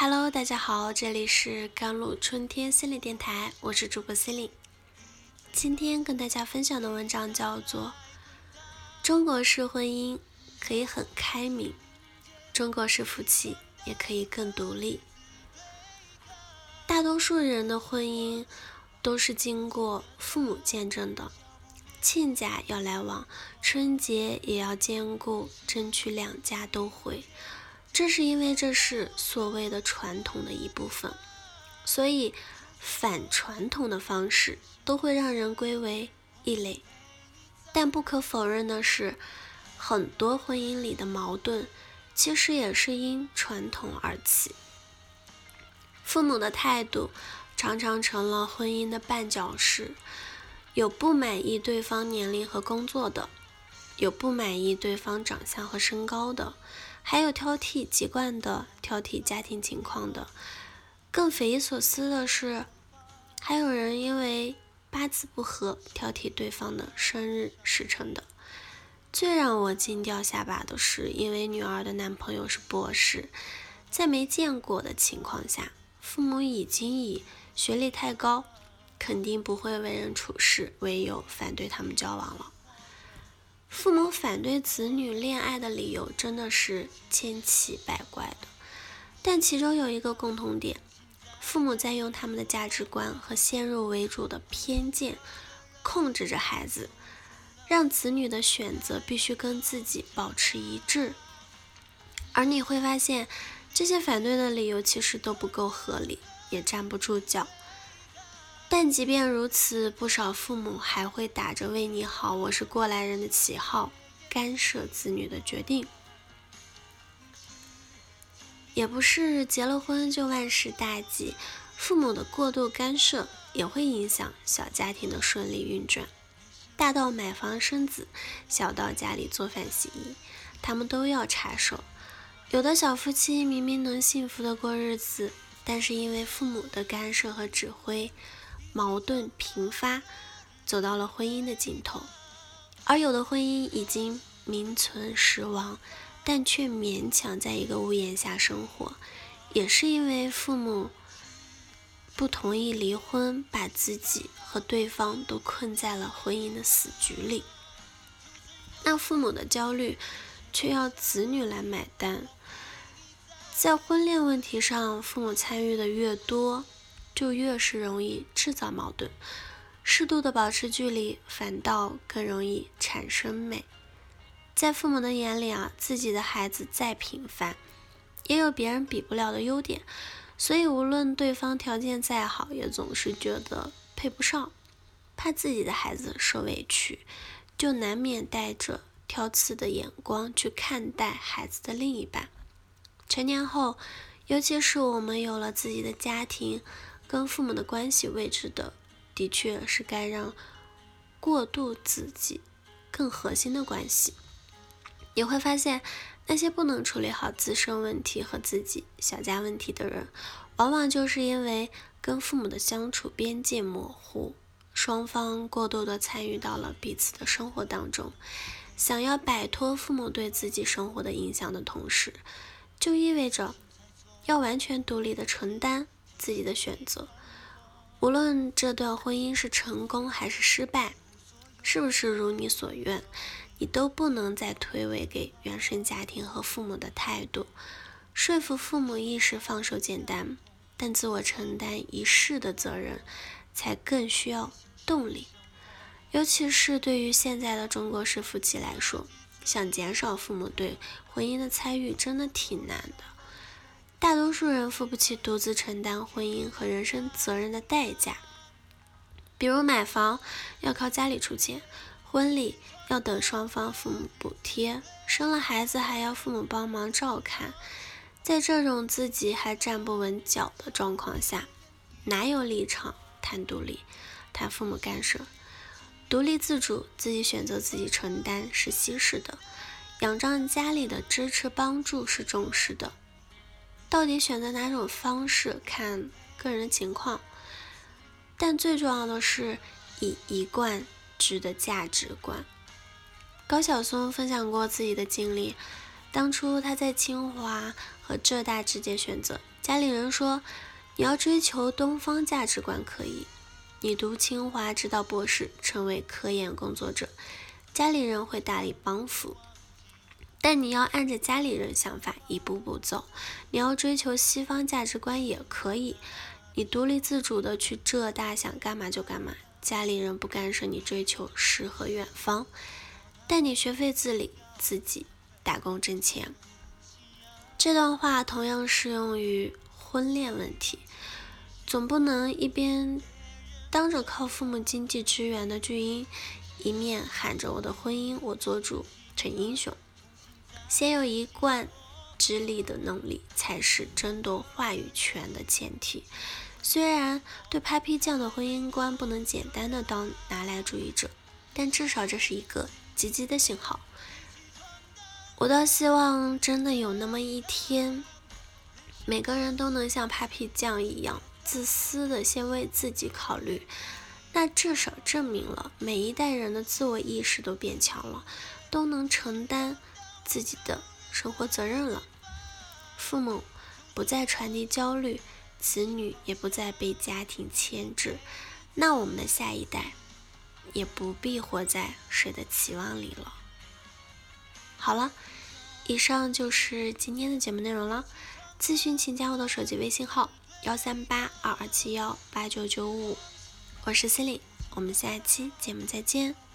Hello，大家好，这里是甘露春天心理电台，我是主播 c e l i n 今天跟大家分享的文章叫做《中国式婚姻可以很开明，中国式夫妻也可以更独立》。大多数人的婚姻都是经过父母见证的。亲家要来往，春节也要兼顾，争取两家都回。这是因为这是所谓的传统的一部分，所以反传统的方式都会让人归为异类。但不可否认的是，很多婚姻里的矛盾其实也是因传统而起。父母的态度常常成了婚姻的绊脚石。有不满意对方年龄和工作的，有不满意对方长相和身高的，还有挑剔籍贯的、挑剔家庭情况的。更匪夷所思的是，还有人因为八字不合挑剔对方的生日时辰的。最让我惊掉下巴的是，因为女儿的男朋友是博士，在没见过的情况下，父母已经以学历太高。肯定不会为人处事为由反对他们交往了。父母反对子女恋爱的理由真的是千奇百怪的，但其中有一个共同点：父母在用他们的价值观和先入为主的偏见控制着孩子，让子女的选择必须跟自己保持一致。而你会发现，这些反对的理由其实都不够合理，也站不住脚。但即便如此，不少父母还会打着“为你好，我是过来人”的旗号干涉子女的决定。也不是结了婚就万事大吉，父母的过度干涉也会影响小家庭的顺利运转。大到买房生子，小到家里做饭洗衣，他们都要插手。有的小夫妻明明能幸福的过日子，但是因为父母的干涉和指挥。矛盾频发，走到了婚姻的尽头；而有的婚姻已经名存实亡，但却勉强在一个屋檐下生活，也是因为父母不同意离婚，把自己和对方都困在了婚姻的死局里。那父母的焦虑，却要子女来买单。在婚恋问题上，父母参与的越多。就越是容易制造矛盾，适度的保持距离，反倒更容易产生美。在父母的眼里啊，自己的孩子再平凡，也有别人比不了的优点，所以无论对方条件再好，也总是觉得配不上，怕自己的孩子受委屈，就难免带着挑刺的眼光去看待孩子的另一半。成年后，尤其是我们有了自己的家庭。跟父母的关系位置的，的确是该让过渡自己更核心的关系。你会发现，那些不能处理好自身问题和自己小家问题的人，往往就是因为跟父母的相处边界模糊，双方过度的参与到了彼此的生活当中，想要摆脱父母对自己生活的影响的同时，就意味着要完全独立的承担。自己的选择，无论这段婚姻是成功还是失败，是不是如你所愿，你都不能再推诿给原生家庭和父母的态度。说服父母一时放手简单，但自我承担一世的责任，才更需要动力。尤其是对于现在的中国式夫妻来说，想减少父母对婚姻的参与，真的挺难的。大多数人付不起独自承担婚姻和人生责任的代价，比如买房要靠家里出钱，婚礼要等双方父母补贴，生了孩子还要父母帮忙照看。在这种自己还站不稳脚的状况下，哪有立场谈独立、谈父母干涉？独立自主，自己选择自己承担是稀释的，仰仗家里的支持帮助是重视的。到底选择哪种方式，看个人情况，但最重要的是以一贯之的价值观。高晓松分享过自己的经历，当初他在清华和浙大之间选择，家里人说你要追求东方价值观可以，你读清华直到博士，成为科研工作者，家里人会大力帮扶。但你要按着家里人想法一步步走，你要追求西方价值观也可以，你独立自主的去浙大想干嘛就干嘛，家里人不干涉你追求诗和远方，但你学费自理，自己打工挣钱。这段话同样适用于婚恋问题，总不能一边当着靠父母经济支援的巨婴，一面喊着我的婚姻我做主成英雄。先有一贯之力的能力，才是争夺话语权的前提。虽然对 Papi 酱的婚姻观不能简单的当拿来主义者，但至少这是一个积极的信号。我倒希望真的有那么一天，每个人都能像 Papi 酱一样自私的先为自己考虑，那至少证明了每一代人的自我意识都变强了，都能承担。自己的生活责任了，父母不再传递焦虑，子女也不再被家庭牵制，那我们的下一代也不必活在谁的期望里了。好了，以上就是今天的节目内容了。咨询请加我的手机微信号幺三八二二七幺八九九五，我是 c i l y 我们下期节目再见。